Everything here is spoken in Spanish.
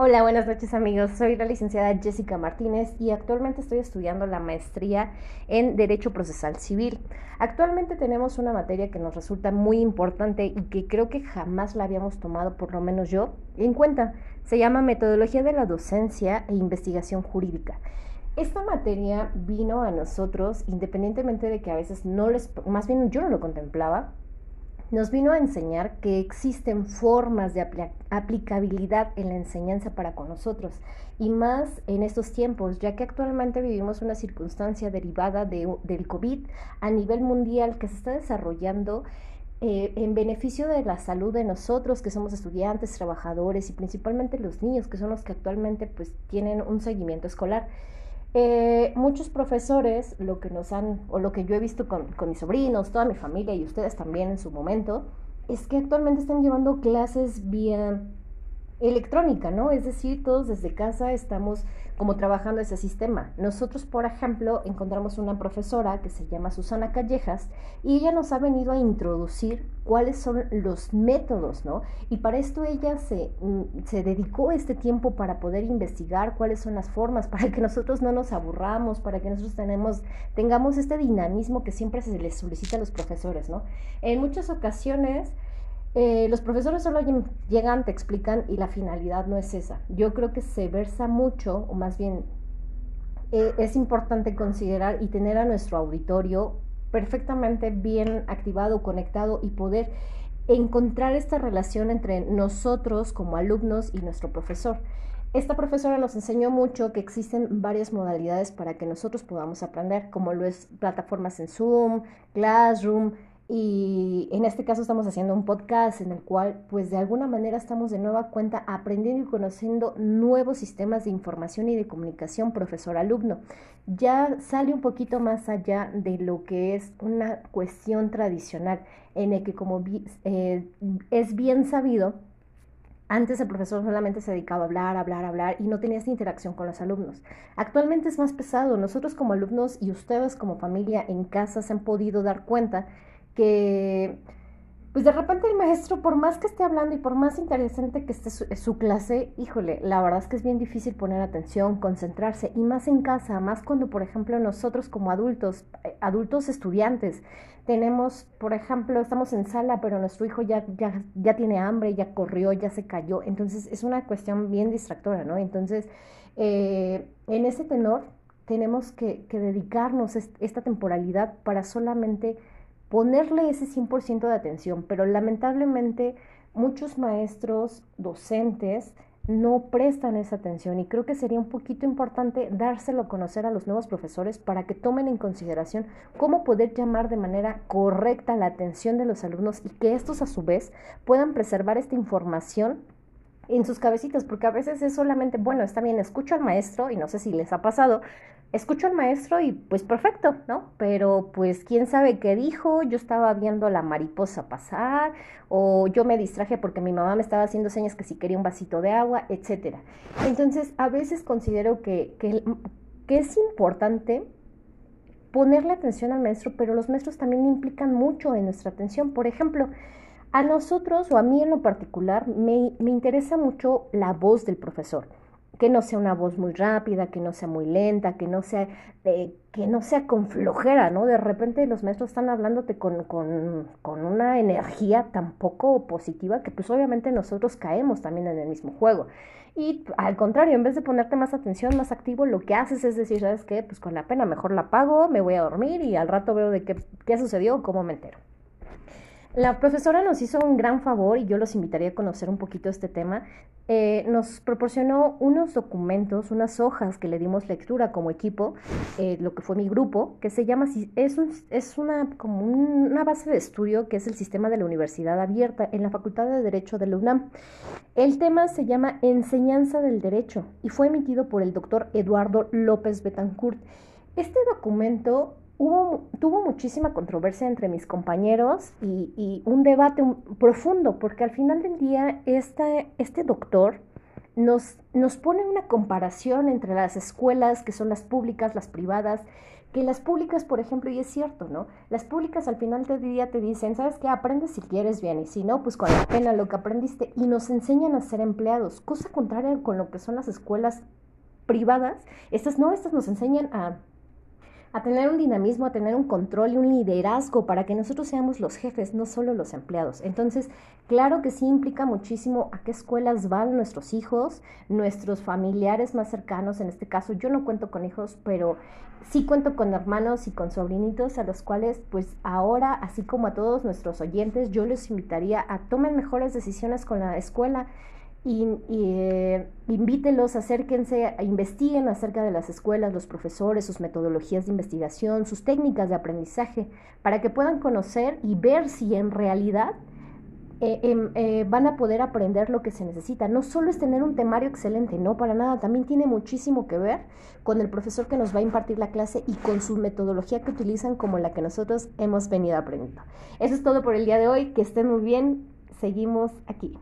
Hola, buenas noches amigos. Soy la licenciada Jessica Martínez y actualmente estoy estudiando la maestría en Derecho Procesal Civil. Actualmente tenemos una materia que nos resulta muy importante y que creo que jamás la habíamos tomado, por lo menos yo, en cuenta. Se llama Metodología de la Docencia e Investigación Jurídica. Esta materia vino a nosotros independientemente de que a veces no les, más bien yo no lo contemplaba, nos vino a enseñar que existen formas de aplicabilidad en la enseñanza para con nosotros y más en estos tiempos, ya que actualmente vivimos una circunstancia derivada del COVID a nivel mundial que se está desarrollando eh, en beneficio de la salud de nosotros que somos estudiantes, trabajadores y principalmente los niños que son los que actualmente pues tienen un seguimiento escolar. Eh, muchos profesores, lo que nos han, o lo que yo he visto con, con mis sobrinos, toda mi familia y ustedes también en su momento, es que actualmente están llevando clases vía electrónica, ¿no? Es decir, todos desde casa estamos como trabajando ese sistema. Nosotros, por ejemplo, encontramos una profesora que se llama Susana Callejas y ella nos ha venido a introducir cuáles son los métodos, ¿no? Y para esto ella se, mm, se dedicó este tiempo para poder investigar cuáles son las formas, para que nosotros no nos aburramos, para que nosotros tenemos, tengamos este dinamismo que siempre se les solicita a los profesores, ¿no? En muchas ocasiones eh, los profesores solo llegan, te explican y la finalidad no es esa. Yo creo que se versa mucho, o más bien eh, es importante considerar y tener a nuestro auditorio perfectamente bien activado, conectado y poder encontrar esta relación entre nosotros como alumnos y nuestro profesor. Esta profesora nos enseñó mucho que existen varias modalidades para que nosotros podamos aprender, como lo es plataformas en Zoom, Classroom, y en este caso estamos haciendo un podcast en el cual pues de alguna manera estamos de nueva cuenta aprendiendo y conociendo nuevos sistemas de información y de comunicación profesor-alumno. Ya sale un poquito más allá de lo que es una cuestión tradicional en el que como eh, es bien sabido, antes el profesor solamente se dedicaba a hablar, hablar, hablar y no tenía esta interacción con los alumnos. Actualmente es más pesado. Nosotros como alumnos y ustedes como familia en casa se han podido dar cuenta que pues de repente el maestro, por más que esté hablando y por más interesante que esté su, clase, híjole, la verdad es que es bien difícil poner atención, concentrarse, y más en casa, más cuando, por ejemplo, nosotros como adultos, eh, adultos estudiantes, tenemos, por ejemplo, estamos en sala, pero nuestro hijo ya, ya, ya tiene hambre, ya corrió, ya se cayó, entonces es una cuestión bien distractora, ¿no? Entonces, eh, en ese tenor, tenemos que, que dedicarnos esta temporalidad para solamente ponerle ese 100% de atención, pero lamentablemente muchos maestros, docentes, no prestan esa atención y creo que sería un poquito importante dárselo a conocer a los nuevos profesores para que tomen en consideración cómo poder llamar de manera correcta la atención de los alumnos y que estos a su vez puedan preservar esta información en sus cabecitas, porque a veces es solamente, bueno, está bien, escucho al maestro y no sé si les ha pasado, escucho al maestro y pues perfecto, ¿no? Pero pues quién sabe qué dijo, yo estaba viendo la mariposa pasar o yo me distraje porque mi mamá me estaba haciendo señas que si quería un vasito de agua, etc. Entonces, a veces considero que, que, que es importante ponerle atención al maestro, pero los maestros también implican mucho en nuestra atención. Por ejemplo, a nosotros o a mí en lo particular me, me interesa mucho la voz del profesor que no sea una voz muy rápida, que no sea muy lenta, que no sea, eh, que no sea con flojera, ¿no? De repente los maestros están hablándote con, con, con, una energía tan poco positiva que pues obviamente nosotros caemos también en el mismo juego. Y al contrario, en vez de ponerte más atención, más activo, lo que haces es decir, ¿sabes qué? Pues con la pena mejor la pago, me voy a dormir y al rato veo de qué, qué sucedió cómo me entero. La profesora nos hizo un gran favor y yo los invitaría a conocer un poquito este tema. Eh, nos proporcionó unos documentos, unas hojas que le dimos lectura como equipo, eh, lo que fue mi grupo, que se llama, es, es una, como una base de estudio que es el sistema de la universidad abierta en la Facultad de Derecho de la UNAM. El tema se llama Enseñanza del Derecho y fue emitido por el doctor Eduardo López Betancourt. Este documento tuvo muchísima controversia entre mis compañeros y, un debate profundo, porque al final del día este, este doctor nos, nos pone una comparación entre las escuelas, que son las públicas, las privadas, que las públicas, por ejemplo, y es cierto, ¿no? Las públicas al final del día te dicen, ¿sabes qué? Aprendes si quieres bien y si no, pues con la pena lo que aprendiste y nos enseñan a ser empleados, cosa contraria con lo que son las escuelas privadas. Estas no, estas nos enseñan a a tener un dinamismo, a tener un control y un liderazgo para que nosotros seamos los jefes, no solo los empleados. Entonces, claro que sí implica muchísimo a qué escuelas van nuestros hijos, nuestros familiares más cercanos. En este caso, yo no cuento con hijos, pero sí cuento con hermanos y con sobrinitos a los cuales, pues ahora, así como a todos nuestros oyentes, yo les invitaría a tomen mejores decisiones con la escuela y, eh, invítelos, acérquense, investiguen acerca de las escuelas, los profesores, sus metodologías de investigación, sus técnicas de aprendizaje, para que puedan conocer y ver si en realidad eh, em, eh, van a poder aprender lo que se necesita. No solo es tener un temario excelente, no para nada, también tiene muchísimo que ver con el profesor que nos va a impartir la clase y con su metodología que utilizan como la que nosotros hemos venido aprendiendo. Eso es todo por el día de hoy, que estén muy bien, seguimos aquí.